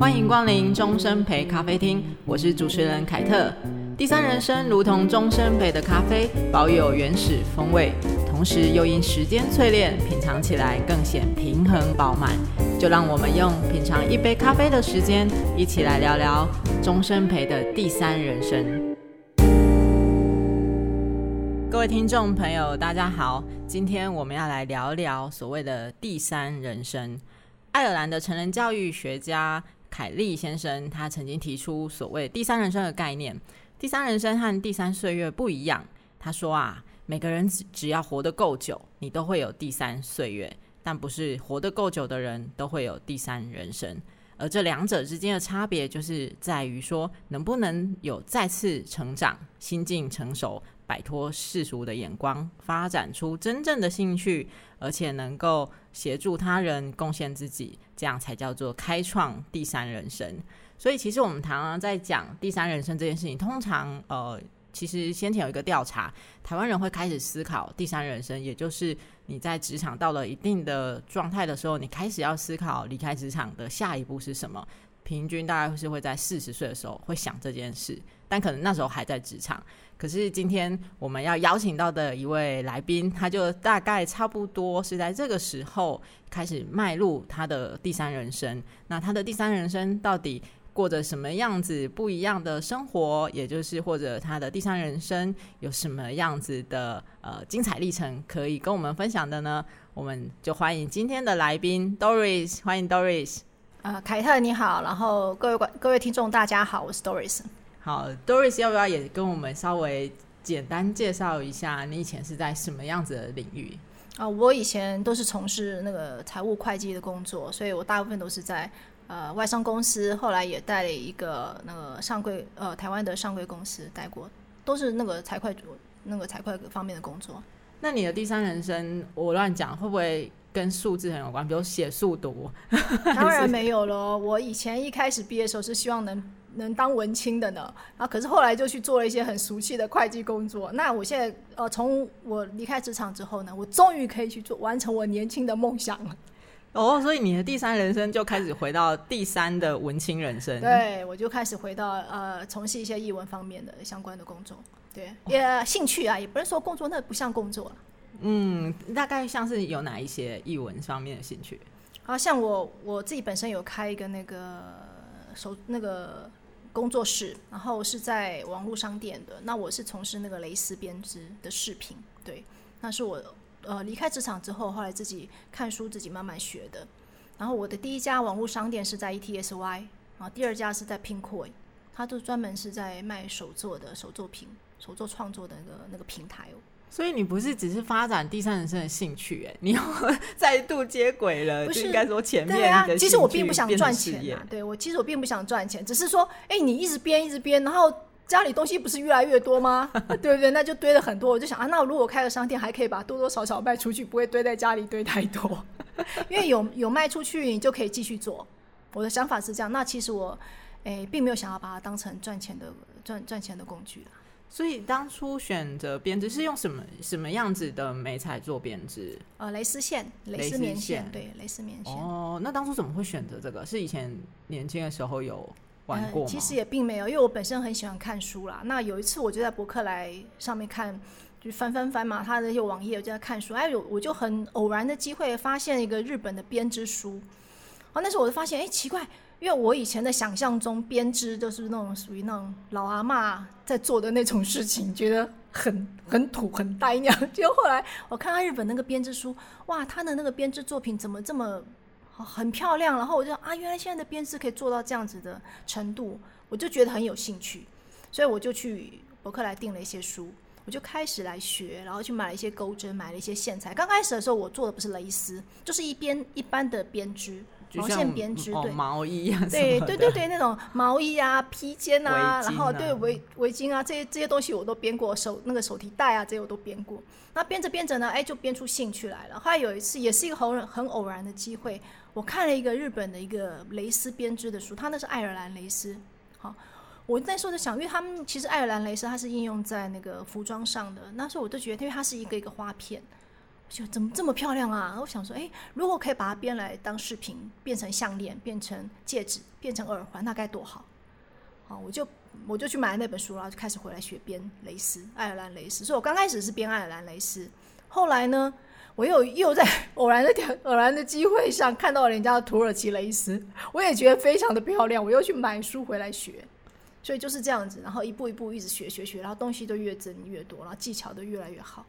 欢迎光临终身陪咖啡厅，我是主持人凯特。第三人生如同终身陪的咖啡，保有原始风味，同时又因时间淬炼，品尝起来更显平衡饱满。就让我们用品尝一杯咖啡的时间，一起来聊聊终身陪的第三人生。各位听众朋友，大家好，今天我们要来聊聊所谓的第三人生。爱尔兰的成人教育学家凯利先生，他曾经提出所谓“第三人生”的概念。第三人生和第三岁月不一样。他说啊，每个人只只要活得够久，你都会有第三岁月，但不是活得够久的人都会有第三人生。而这两者之间的差别，就是在于说，能不能有再次成长、心境成熟。摆脱世俗的眼光，发展出真正的兴趣，而且能够协助他人、贡献自己，这样才叫做开创第三人生。所以，其实我们常常在讲第三人生这件事情，通常呃，其实先前有一个调查，台湾人会开始思考第三人生，也就是你在职场到了一定的状态的时候，你开始要思考离开职场的下一步是什么。平均大概是会在四十岁的时候会想这件事，但可能那时候还在职场。可是今天我们要邀请到的一位来宾，他就大概差不多是在这个时候开始迈入他的第三人生。那他的第三人生到底过着什么样子不一样的生活？也就是或者他的第三人生有什么样子的呃精彩历程可以跟我们分享的呢？我们就欢迎今天的来宾 Doris，欢迎 Doris。啊，凯特你好，然后各位观各位听众大家好，我是 Doris。好，Doris 要不要也跟我们稍微简单介绍一下，你以前是在什么样子的领域？啊，我以前都是从事那个财务会计的工作，所以我大部分都是在呃外商公司，后来也带了一个那个上柜呃台湾的上柜公司带过，都是那个财会那个财会方面的工作。那你的第三人生，我乱讲会不会跟数字很有关？比如写数独？当然没有了。我以前一开始毕业的时候是希望能。能当文青的呢，啊，可是后来就去做了一些很俗气的会计工作。那我现在，呃，从我离开职场之后呢，我终于可以去做完成我年轻的梦想了。哦，所以你的第三人生就开始回到第三的文青人生。对，我就开始回到呃，从事一些译文方面的相关的工作。对，也兴趣啊，也不是说工作，那不像工作。嗯，大概像是有哪一些译文方面的兴趣？啊，像我我自己本身有开一个那个手那个。工作室，然后是在网络商店的。那我是从事那个蕾丝编织的饰品，对，那是我呃离开职场之后，后来自己看书，自己慢慢学的。然后我的第一家网络商店是在 ETSY，然后第二家是在 Pinkoi，它都专门是在卖手作的手作品、手作创作的那个那个平台哦。所以你不是只是发展第三人生的兴趣，哎，你又再度接轨了，不是应该说前面的。对啊，其实我并不想赚钱啊，对我其实我并不想赚钱，只是说，哎，你一直编一直编，然后家里东西不是越来越多吗？对不对？那就堆了很多，我就想啊，那如果开了商店，还可以把多多少少卖出去，不会堆在家里堆太多，因为有有卖出去，你就可以继续做。我的想法是这样，那其实我，诶，并没有想要把它当成赚钱的赚赚钱的工具。所以当初选择编织是用什么什么样子的美材做编织？呃，蕾丝线、蕾丝棉线，对，蕾丝棉线。哦，那当初怎么会选择这个？是以前年轻的时候有其实也并没有，因为我本身很喜欢看书啦。那有一次我就在博客来上面看，就翻翻翻嘛，他的那些网页我就在看书。哎，有我就很偶然的机会发现一个日本的编织书。哦，那时候我就发现，哎，奇怪。因为我以前的想象中编织就是那种属于那种老阿妈在做的那种事情，觉得很很土很呆样。结果后来我看到日本那个编织书，哇，他的那个编织作品怎么这么很漂亮？然后我就啊，原来现在的编织可以做到这样子的程度，我就觉得很有兴趣，所以我就去博客来订了一些书，我就开始来学，然后去买了一些钩针，买了一些线材。刚开始的时候，我做的不是蕾丝，就是一边一般的编织。毛线编织，对毛衣啊，对对对对，那种毛衣啊、披肩啊，然后对围围巾啊，这些这些东西我都编过，手那个手提袋啊，这些我都编过。那编着编着呢，哎，就编出兴趣来了。后来有一次，也是一个很很偶然的机会，我看了一个日本的一个蕾丝编织的书，它那是爱尔兰蕾丝。好，我那时候就想，因为他们其实爱尔兰蕾丝它是应用在那个服装上的，那时候我就觉得，因为它是一个一个花片。就怎么这么漂亮啊？我想说，哎，如果可以把它编来当饰品，变成项链，变成戒指，变成耳环，那该多好！好，我就我就去买了那本书，然后就开始回来学编蕾丝，爱尔兰蕾丝。所以我刚开始是编爱尔兰蕾丝，后来呢，我又又在 偶然的偶然的机会上看到了人家的土耳其蕾丝，我也觉得非常的漂亮，我又去买书回来学。所以就是这样子，然后一步一步一直学学学，然后东西都越增越多，然后技巧都越来越好。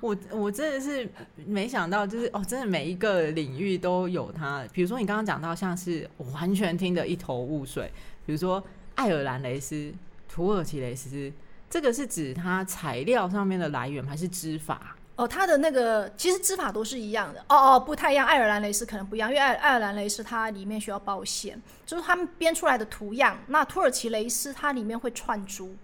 我我真的是没想到，就是哦，真的每一个领域都有它。比如说你刚刚讲到，像是我完全听得一头雾水。比如说爱尔兰蕾丝、土耳其蕾丝，这个是指它材料上面的来源，还是织法？哦，它的那个其实织法都是一样的。哦哦，不太一样。爱尔兰蕾丝可能不一样，因为爱爱尔兰蕾丝它里面需要包线，就是他们编出来的图样。那土耳其蕾丝它里面会串珠。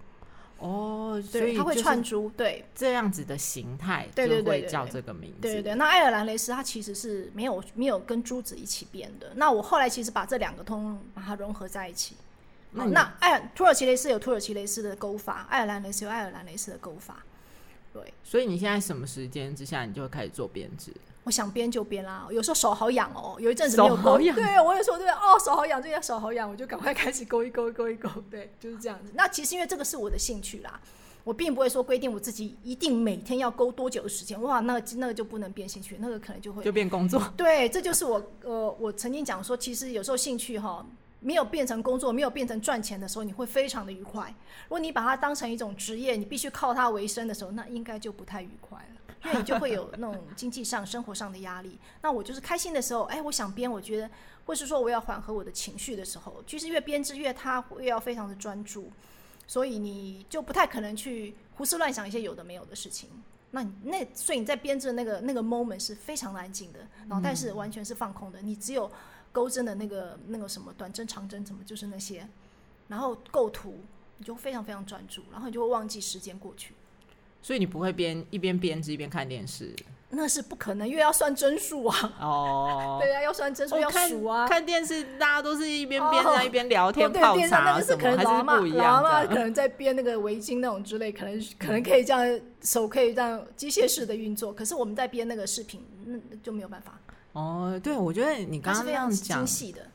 哦，所以它会串珠，对，这样子的形态，对对对，叫这个名字。对对对，那爱尔兰蕾丝它其实是没有没有跟珠子一起编的。那我后来其实把这两个通把它融合在一起。那那爱土耳其蕾丝有土耳其蕾丝的钩法，爱尔兰蕾丝有爱尔兰蕾丝的钩法。对，所以你现在什么时间之下，你就会开始做编织？我想编就编啦，有时候手好痒哦，有一阵子没有勾，对，我有时候对哦，手好痒，这边手好痒，我就赶快开始勾一勾，勾一勾，对，就是这样子。那其实因为这个是我的兴趣啦，我并不会说规定我自己一定每天要勾多久的时间，哇，那个那个就不能变兴趣，那个可能就会就变工作。对，这就是我呃，我曾经讲说，其实有时候兴趣哈。没有变成工作，没有变成赚钱的时候，你会非常的愉快。如果你把它当成一种职业，你必须靠它为生的时候，那应该就不太愉快了，因为你就会有那种经济上、生活上的压力。那我就是开心的时候，哎，我想编，我觉得，或是说我要缓和我的情绪的时候，其实越编织越它越要非常的专注，所以你就不太可能去胡思乱想一些有的没有的事情。那那所以你在编织那个那个 moment 是非常安静的，然后但是完全是放空的，你只有。钩针的那个那个什么短针长针怎么就是那些，然后构图你就非常非常专注，然后你就会忘记时间过去。所以你不会边一边编织一边看电视？那是不可能，因为要算针数啊。哦，对啊，要算针数要数啊。看电视大家都是一边编在一边聊天泡茶什么，还是不一样。老妈可能在编那个围巾那种之类，可能可能可以这样手可以这样机械式的运作，可是我们在编那个视频，那就没有办法。哦，对，我觉得你刚刚那样讲，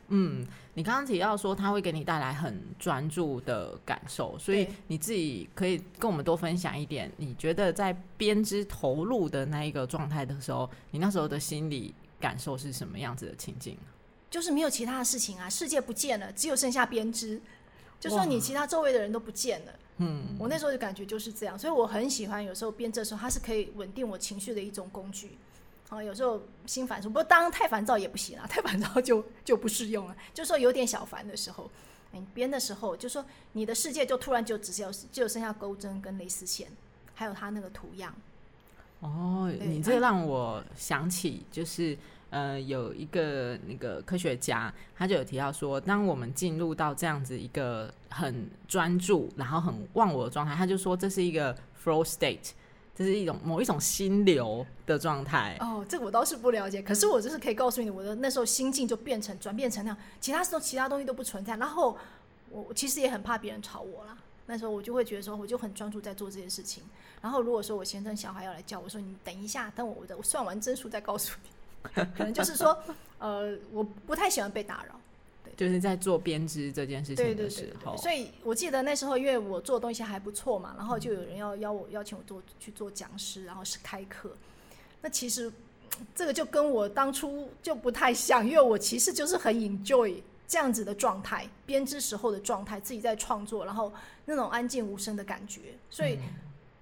嗯，你刚刚提到说它会给你带来很专注的感受，所以你自己可以跟我们多分享一点，你觉得在编织投入的那一个状态的时候，你那时候的心理感受是什么样子的情境？就是没有其他的事情啊，世界不见了，只有剩下编织，就说你其他周围的人都不见了。嗯，我那时候的感觉就是这样，所以我很喜欢有时候编织的时候，它是可以稳定我情绪的一种工具。啊，有时候心烦，不过当然太烦躁也不行啊，太烦躁就就不适用了。就是说有点小烦的时候，你编的时候，就说你的世界就突然就只有就剩下钩针跟蕾丝线，还有它那个图样。哦，你这让我想起，就是呃，有一个那个科学家，他就有提到说，当我们进入到这样子一个很专注，然后很忘我的状态，他就说这是一个 flow state。这是一种某一种心流的状态哦，这个我倒是不了解。可是我就是可以告诉你，我的那时候心境就变成转变成那样，其他时候其他东西都不存在。然后我其实也很怕别人吵我啦。那时候我就会觉得说，我就很专注在做这件事情。然后如果说我先生小孩要来叫我说，你等一下，等我我我算完针数再告诉你。可能就是说，呃，我不太喜欢被打扰。就是在做编织这件事情的时候，对对对对，所以我记得那时候，因为我做的东西还不错嘛，然后就有人要邀我邀请我做去做讲师，然后是开课。那其实这个就跟我当初就不太像，因为我其实就是很 enjoy 这样子的状态，编织时候的状态，自己在创作，然后那种安静无声的感觉。所以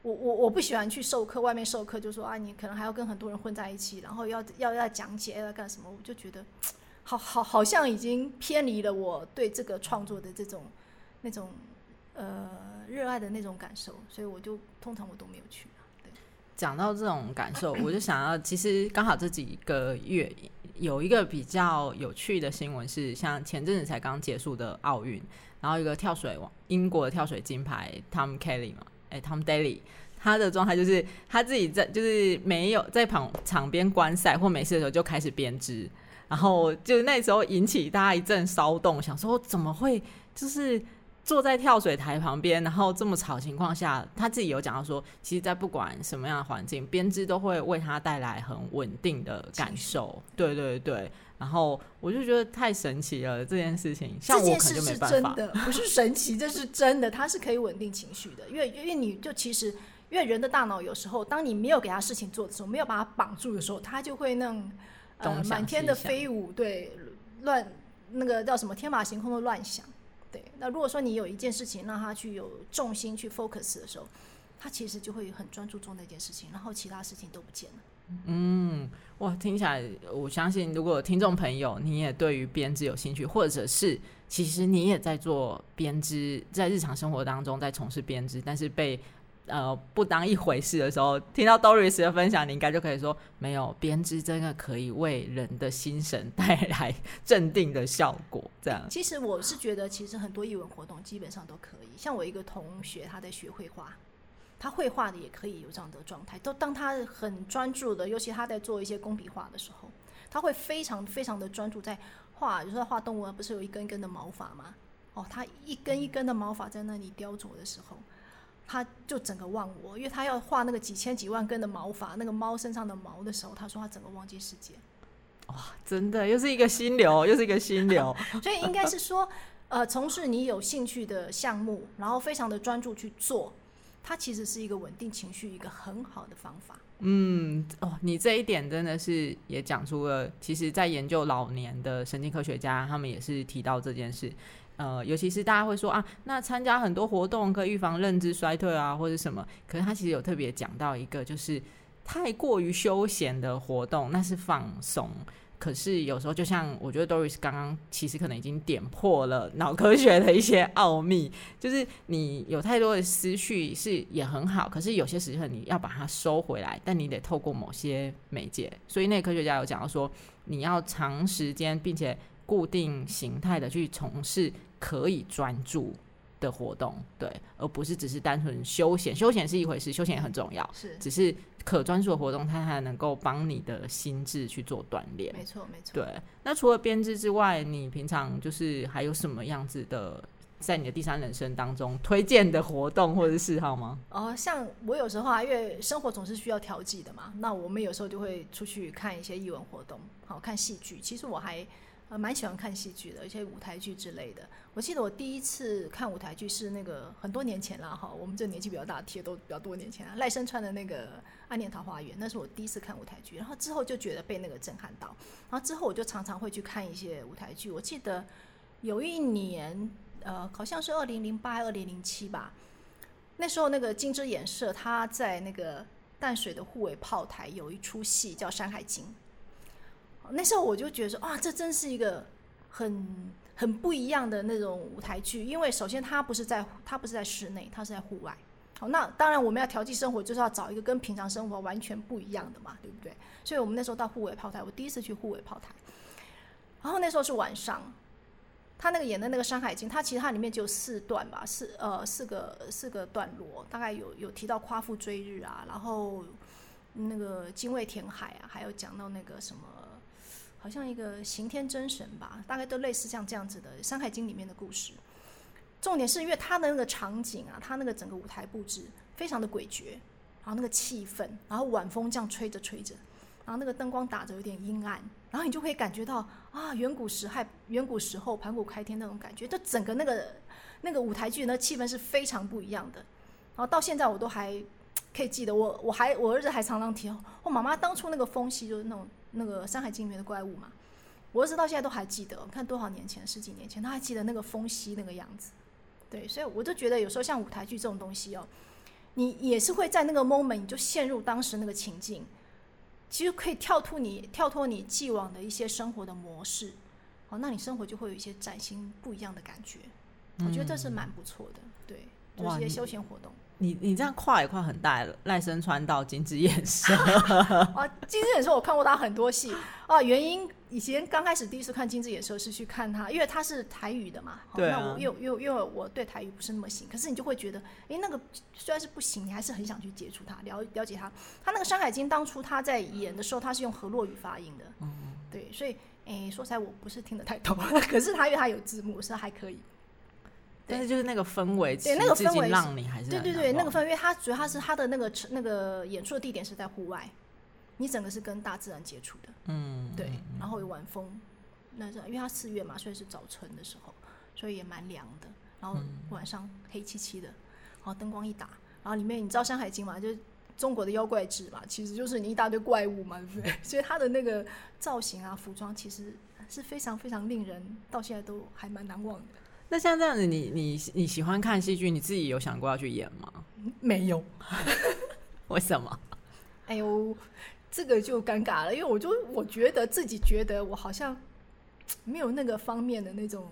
我我我不喜欢去授课，外面授课就说啊，你可能还要跟很多人混在一起，然后要要要讲解要干什么，我就觉得。好好好像已经偏离了我对这个创作的这种那种呃热爱的那种感受，所以我就通常我都没有去。对，讲到这种感受，我就想要，其实刚好这几个月有一个比较有趣的新闻是，像前阵子才刚结束的奥运，然后一个跳水王，英国的跳水金牌 Tom Kelly 嘛，哎，Tom Daley，他的状态就是他自己在就是没有在旁场边观赛或没事的时候就开始编织。然后就那时候引起大家一阵骚动，想说怎么会就是坐在跳水台旁边，然后这么吵情况下，他自己有讲到说，其实，在不管什么样的环境，编织都会为他带来很稳定的感受。对对对，然后我就觉得太神奇了，这件事情，像我可能就没办法。这件事是真的，不是神奇，这是真的，它是可以稳定情绪的。因为因为你就其实，因为人的大脑有时候，当你没有给他事情做的时候，没有把他绑住的时候，他就会那种呃满天的飞舞，对，乱那个叫什么天马行空的乱想。对，那如果说你有一件事情让他去有重心去 focus 的时候，他其实就会很专注做那件事情，然后其他事情都不见了。嗯，哇，听起来，我相信如果听众朋友你也对于编织有兴趣，或者是其实你也在做编织，在日常生活当中在从事编织，但是被呃，不当一回事的时候，听到 Doris 的分享，你应该就可以说，没有编织真的可以为人的心神带来镇定的效果。这样，其实我是觉得，其实很多艺文活动基本上都可以。像我一个同学，他在学绘画，他绘画的也可以有这样的状态。都当他很专注的，尤其他在做一些工笔画的时候，他会非常非常的专注在画。就是画动物，不是有一根一根的毛发吗？哦，他一根一根的毛发在那里雕琢的时候。他就整个忘我，因为他要画那个几千几万根的毛发，那个猫身上的毛的时候，他说他整个忘记世界。哇，真的又是一个心流，又是一个心流。所以应该是说，呃，从事你有兴趣的项目，然后非常的专注去做，它其实是一个稳定情绪一个很好的方法。嗯，哦，你这一点真的是也讲出了，其实在研究老年的神经科学家，他们也是提到这件事。呃，尤其是大家会说啊，那参加很多活动可以预防认知衰退啊，或者什么。可是他其实有特别讲到一个，就是太过于休闲的活动，那是放松。可是有时候，就像我觉得 Doris 刚刚其实可能已经点破了脑科学的一些奥秘，就是你有太多的思绪是也很好，可是有些时候你要把它收回来，但你得透过某些媒介。所以那个科学家有讲到说，你要长时间并且。固定形态的去从事可以专注的活动，对，而不是只是单纯休闲。休闲是一回事，休闲也很重要，是，只是可专注的活动，它还能够帮你的心智去做锻炼。没错，没错。对，那除了编织之外，你平常就是还有什么样子的，在你的第三人生当中推荐的活动或者是嗜好吗？哦，像我有时候啊，因为生活总是需要调剂的嘛，那我们有时候就会出去看一些艺文活动，好看戏剧。其实我还。呃，蛮喜欢看戏剧的，而且舞台剧之类的。我记得我第一次看舞台剧是那个很多年前了哈，我们这年纪比较大，贴都比较多年前了。赖声川的那个《暗恋桃花源》，那是我第一次看舞台剧，然后之后就觉得被那个震撼到，然后之后我就常常会去看一些舞台剧。我记得有一年，呃，好像是二零零八、二零零七吧，那时候那个金枝演社他在那个淡水的护卫炮台有一出戏叫《山海经》。那时候我就觉得说，啊，这真是一个很很不一样的那种舞台剧，因为首先它不是在它不是在室内，它是在户外。好，那当然我们要调剂生活，就是要找一个跟平常生活完全不一样的嘛，对不对？所以我们那时候到沪尾炮台，我第一次去沪尾炮台，然后那时候是晚上，他那个演的那个《山海经》，它其实它里面就有四段吧，四呃四个四个段落，大概有有提到夸父追日啊，然后那个精卫填海啊，还有讲到那个什么。好像一个刑天真神吧，大概都类似像这样子的《山海经》里面的故事。重点是因为他的那个场景啊，他那个整个舞台布置非常的诡谲，然后那个气氛，然后晚风这样吹着吹着，然后那个灯光打着有点阴暗，然后你就可以感觉到啊，远古时害，远古时候盘古开天那种感觉，就整个那个那个舞台剧那气氛是非常不一样的。然后到现在我都还可以记得，我我还我儿子还常常提，我妈妈当初那个风息就是那种。那个《山海经》里面的怪物嘛，我儿子到现在都还记得。看多少年前，十几年前，他还记得那个风息那个样子。对，所以我就觉得有时候像舞台剧这种东西哦，你也是会在那个 moment 你就陷入当时那个情境，其实可以跳脱你跳脱你既往的一些生活的模式，哦，那你生活就会有一些崭新不一样的感觉。我觉得这是蛮不错的，对，就是一些休闲活动。你你这样跨也跨很大，赖声川到金枝演社啊，金枝演社我看过他很多戏啊。原因以前刚开始第一次看金枝演社是去看他，因为他是台语的嘛。对、啊。那我又又因为我对台语不是那么行，可是你就会觉得，哎，那个虽然是不行，你还是很想去接触他，了了解他。他那个《山海经》当初他在演的时候，他是用河洛语发音的。嗯。对，所以哎，说起来我不是听得太懂，可是他因为他有字幕，是还可以。但是就是那个氛围，对那个氛围让你还是对对对，那个氛围，它主要它是它的那个那个演出的地点是在户外，你整个是跟大自然接触的，嗯，对，然后有晚风，那是因为它四月嘛，所以是早春的时候，所以也蛮凉的，然后晚上黑漆漆的，然后灯光一打，然后里面你知道《山海经》嘛，就是中国的妖怪志嘛，其实就是你一大堆怪物嘛，对不对？所以它的那个造型啊、服装，其实是非常非常令人到现在都还蛮难忘的。那像这样子，你你你喜欢看戏剧，你自己有想过要去演吗？没有，为什么？哎呦，这个就尴尬了，因为我就我觉得自己觉得我好像没有那个方面的那种，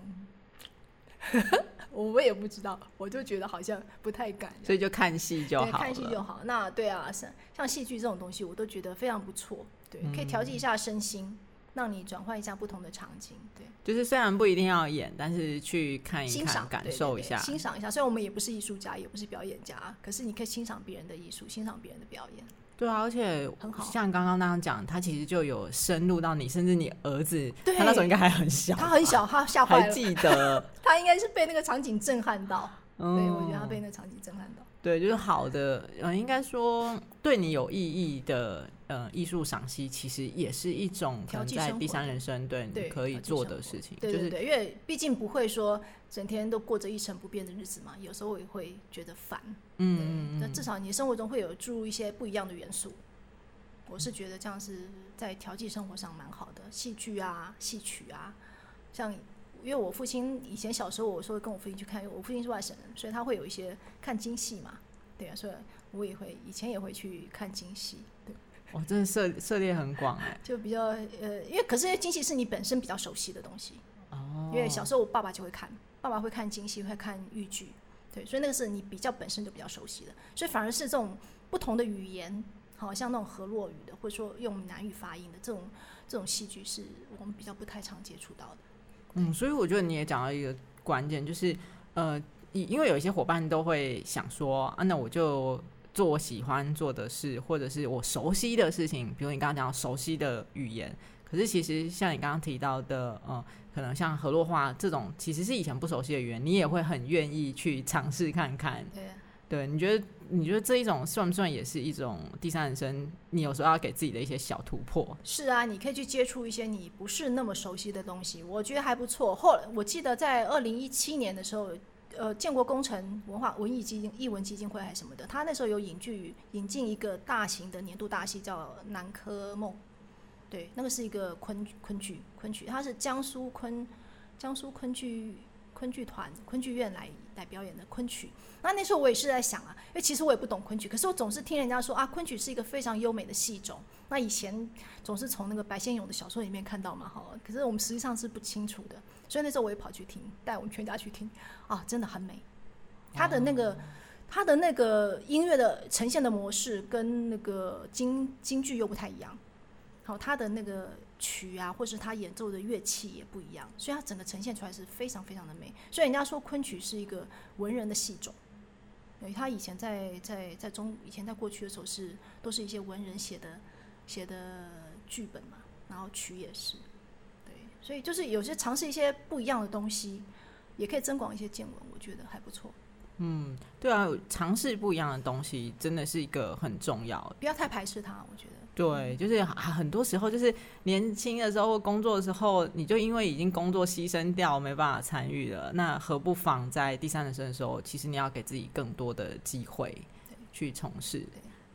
我也不知道，我就觉得好像不太敢，所以就看戏就好，看戏就好。那对啊，像像戏剧这种东西，我都觉得非常不错，对，可以调剂一下身心。嗯让你转换一下不同的场景，对，就是虽然不一定要演，但是去看一看，感受一下，欣赏一下。虽然我们也不是艺术家，也不是表演家，可是你可以欣赏别人的艺术，欣赏别人的表演。对啊，而且很好，像刚刚那样讲，他其实就有深入到你，甚至你儿子，对他那时候应该还很小，他很小，他吓坏了，还记得，他应该是被那个场景震撼到。嗯，对，我觉得他被那个场景震撼到。对，就是好的，嗯，应该说对你有意义的。呃，艺术赏析其实也是一种在第三人生对你可以做的事情，对对对，因为毕竟不会说整天都过着一成不变的日子嘛，有时候我也会觉得烦，嗯，那至少你生活中会有注入一些不一样的元素，我是觉得这样是在调剂生活上蛮好的，戏剧啊、戏曲啊，像因为我父亲以前小时候，我说跟我父亲去看，因为我父亲是外省人，所以他会有一些看京戏嘛，对啊，所以我也会以前也会去看京戏，对。哇，真的涉涉猎很广哎，就比较呃，因为可是京戏是你本身比较熟悉的东西哦。因为小时候我爸爸就会看，爸爸会看京戏，会看豫剧，对，所以那个是你比较本身就比较熟悉的，所以反而是这种不同的语言，好像那种河洛语的，或者说用南语发音的这种这种戏剧，是我们比较不太常接触到的。嗯，所以我觉得你也讲到一个关键，就是呃，因为有一些伙伴都会想说啊，那我就。做我喜欢做的事，或者是我熟悉的事情，比如你刚刚讲熟悉的语言。可是其实像你刚刚提到的，呃，可能像河洛话这种，其实是以前不熟悉的语言，你也会很愿意去尝试看看。对，对，你觉得你觉得这一种算不算也是一种第三人生？你有时候要给自己的一些小突破。是啊，你可以去接触一些你不是那么熟悉的东西，我觉得还不错。后来我记得在二零一七年的时候。呃，建国工程文化文艺基金、艺文基金会还是什么的，他那时候有引剧引进一个大型的年度大戏，叫《南柯梦》。对，那个是一个昆昆剧，昆剧，它是江苏昆江苏昆剧昆剧团昆剧院来来表演的昆曲。那那时候我也是在想啊，因为其实我也不懂昆曲，可是我总是听人家说啊，昆曲是一个非常优美的戏种。那以前总是从那个白先勇的小说里面看到嘛，哈，可是我们实际上是不清楚的。所以那时候我也跑去听，带我们全家去听，啊，真的很美。他的那个，他的那个音乐的呈现的模式跟那个京京剧又不太一样。好，他的那个曲啊，或是他演奏的乐器也不一样，所以他整个呈现出来是非常非常的美。所以人家说昆曲是一个文人的戏种，因为他以前在在在中以前在过去的时候是都是一些文人写的写的剧本嘛，然后曲也是。对所以就是有些尝试一些不一样的东西，也可以增广一些见闻，我觉得还不错。嗯，对啊，尝试不一样的东西真的是一个很重要。不要太排斥它，我觉得。对，就是很多时候就是年轻的时候或工作的时候，你就因为已经工作牺牲掉，没办法参与了。那何不妨在第三人生的时候，其实你要给自己更多的机会去从事。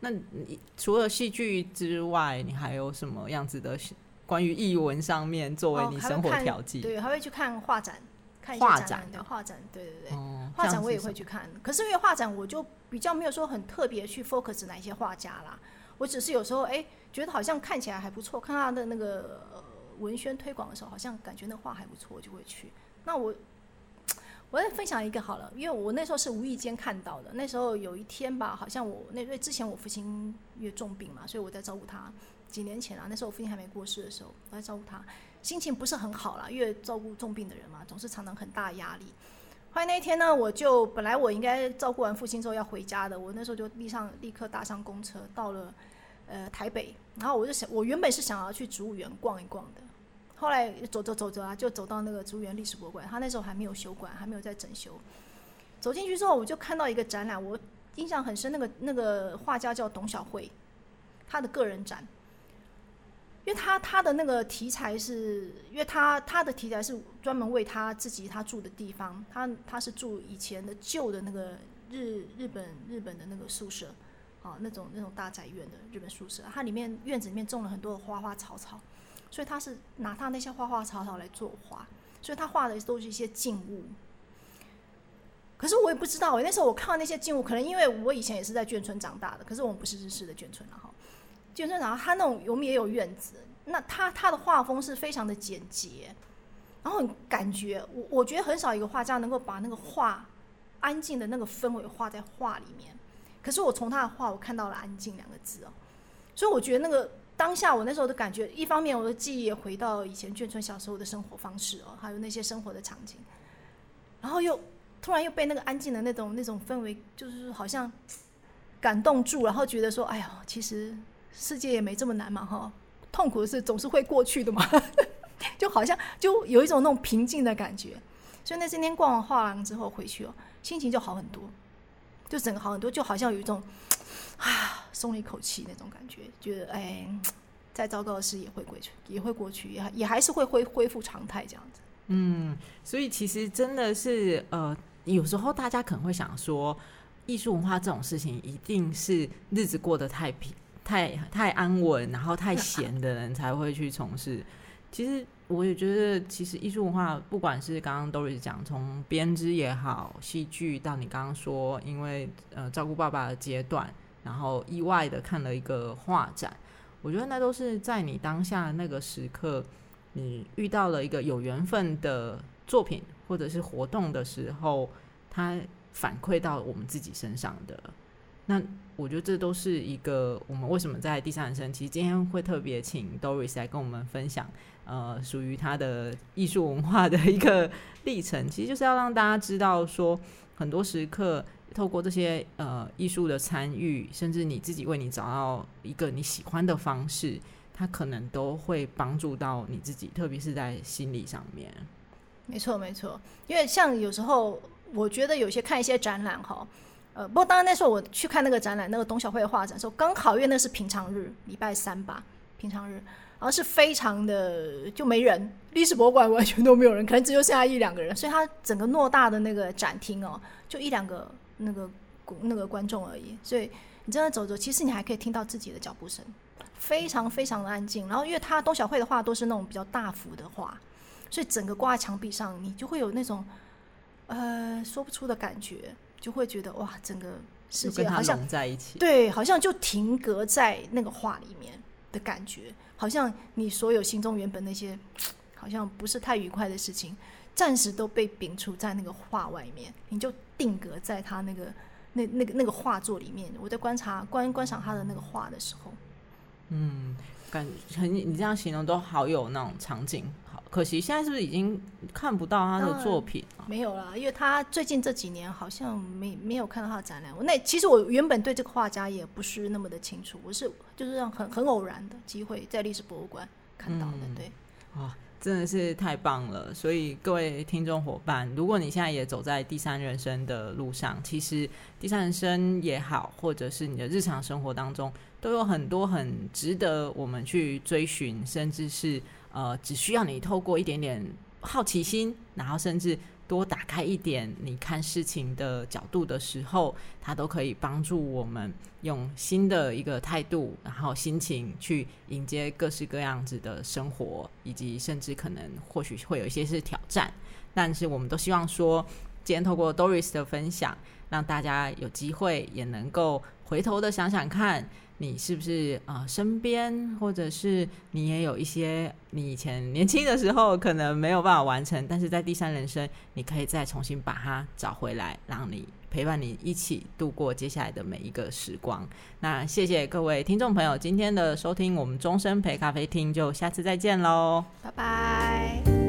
那你除了戏剧之外，你还有什么样子的？关于艺文上面，作为你生活调剂，对，还会去看画展，看画展的画展，对对对，画展我也会去看。可是因为画展，我就比较没有说很特别去 focus 哪一些画家啦。我只是有时候哎，觉得好像看起来还不错，看他的那个文宣推广的时候，好像感觉那画还不错，我就会去。那我 我再分享一个好了，因为我那时候是无意间看到的。那时候有一天吧，好像我那因为之前我父亲因为重病嘛，所以我在照顾他。几年前啊，那时候我父亲还没过世的时候，我在照顾他，心情不是很好啦，因为照顾重病的人嘛，总是常常很大压力。后来那一天呢，我就本来我应该照顾完父亲之后要回家的，我那时候就立上立刻搭上公车到了呃台北，然后我就想，我原本是想要去植物园逛一逛的，后来走着走着啊，就走到那个植物园历史博物馆，他那时候还没有修馆，还没有在整修。走进去之后，我就看到一个展览，我印象很深。那个那个画家叫董小慧，他的个人展。因为他他的那个题材是，因为他他的题材是专门为他自己他住的地方，他他是住以前的旧的那个日日本日本的那个宿舍，啊，那种那种大宅院的日本宿舍，它里面院子里面种了很多的花花草草，所以他是拿他那些花花草草来作画，所以他画的都是一些静物。可是我也不知道，那时候我看到那些静物，可能因为我以前也是在眷村长大的，可是我们不是日式的眷村了哈。眷村长他那种我们也有院子，那他他的画风是非常的简洁，然后感觉我我觉得很少一个画家能够把那个画安静的那个氛围画在画里面。可是我从他的画我看到了“安静”两个字哦，所以我觉得那个当下我那时候的感觉，一方面我的记忆也回到以前眷村小时候的生活方式哦，还有那些生活的场景，然后又。突然又被那个安静的那种那种氛围，就是好像感动住，然后觉得说：“哎呀，其实世界也没这么难嘛，哈，痛苦的事总是会过去的嘛。”就好像就有一种那种平静的感觉。所以那今天逛完画廊之后回去哦，心情就好很多，就整个好很多，就好像有一种 啊松了一口气那种感觉，觉得哎，再糟糕的事也会过去，也会过去，也也还是会恢恢复常态这样子。嗯，所以其实真的是呃。有时候大家可能会想说，艺术文化这种事情一定是日子过得太平、太太安稳，然后太闲的人才会去从事。其实我也觉得，其实艺术文化，不管是刚刚 Doris 讲，从编织也好，戏剧到你刚刚说，因为呃照顾爸爸的阶段，然后意外的看了一个画展，我觉得那都是在你当下那个时刻，你遇到了一个有缘分的作品。或者是活动的时候，它反馈到我们自己身上的，那我觉得这都是一个我们为什么在第三人生，其实今天会特别请 Doris 来跟我们分享，呃，属于他的艺术文化的一个历程，其实就是要让大家知道说，很多时刻透过这些呃艺术的参与，甚至你自己为你找到一个你喜欢的方式，它可能都会帮助到你自己，特别是在心理上面。没错，没错，因为像有时候，我觉得有些看一些展览哈，呃，不过当然那时候我去看那个展览，那个董小慧的画展的时候，刚好因为那是平常日，礼拜三吧，平常日，然后是非常的就没人，历史博物馆完全都没有人，可能只有剩下一两个人，所以它整个偌大的那个展厅哦，就一两个那个那个观众而已，所以你真的走走，其实你还可以听到自己的脚步声，非常非常的安静。然后因为他董小慧的画都是那种比较大幅的画。所以整个挂在墙壁上，你就会有那种呃说不出的感觉，就会觉得哇，整个世界好像在一起，对，好像就停格在那个画里面的感觉，好像你所有心中原本那些好像不是太愉快的事情，暂时都被摒除在那个画外面，你就定格在他那个那那个那个画作里面。我在观察观观赏他的那个画的时候，嗯，感很你这样形容都好有那种场景。可惜现在是不是已经看不到他的作品了？没有啦，因为他最近这几年好像没没有看到他的展览。我那其实我原本对这个画家也不是那么的清楚，我是就是让很很偶然的机会在历史博物馆看到的。嗯、对，哇，真的是太棒了！所以各位听众伙伴，如果你现在也走在第三人生的路上，其实第三人生也好，或者是你的日常生活当中，都有很多很值得我们去追寻，甚至是。呃，只需要你透过一点点好奇心，然后甚至多打开一点你看事情的角度的时候，它都可以帮助我们用新的一个态度，然后心情去迎接各式各样子的生活，以及甚至可能或许会有一些是挑战。但是我们都希望说，今天透过 Doris 的分享，让大家有机会也能够回头的想想看。你是不是啊、身边或者是你也有一些你以前年轻的时候可能没有办法完成，但是在第三人生，你可以再重新把它找回来，让你陪伴你一起度过接下来的每一个时光。那谢谢各位听众朋友今天的收听，我们终身陪咖啡厅，就下次再见喽，拜拜。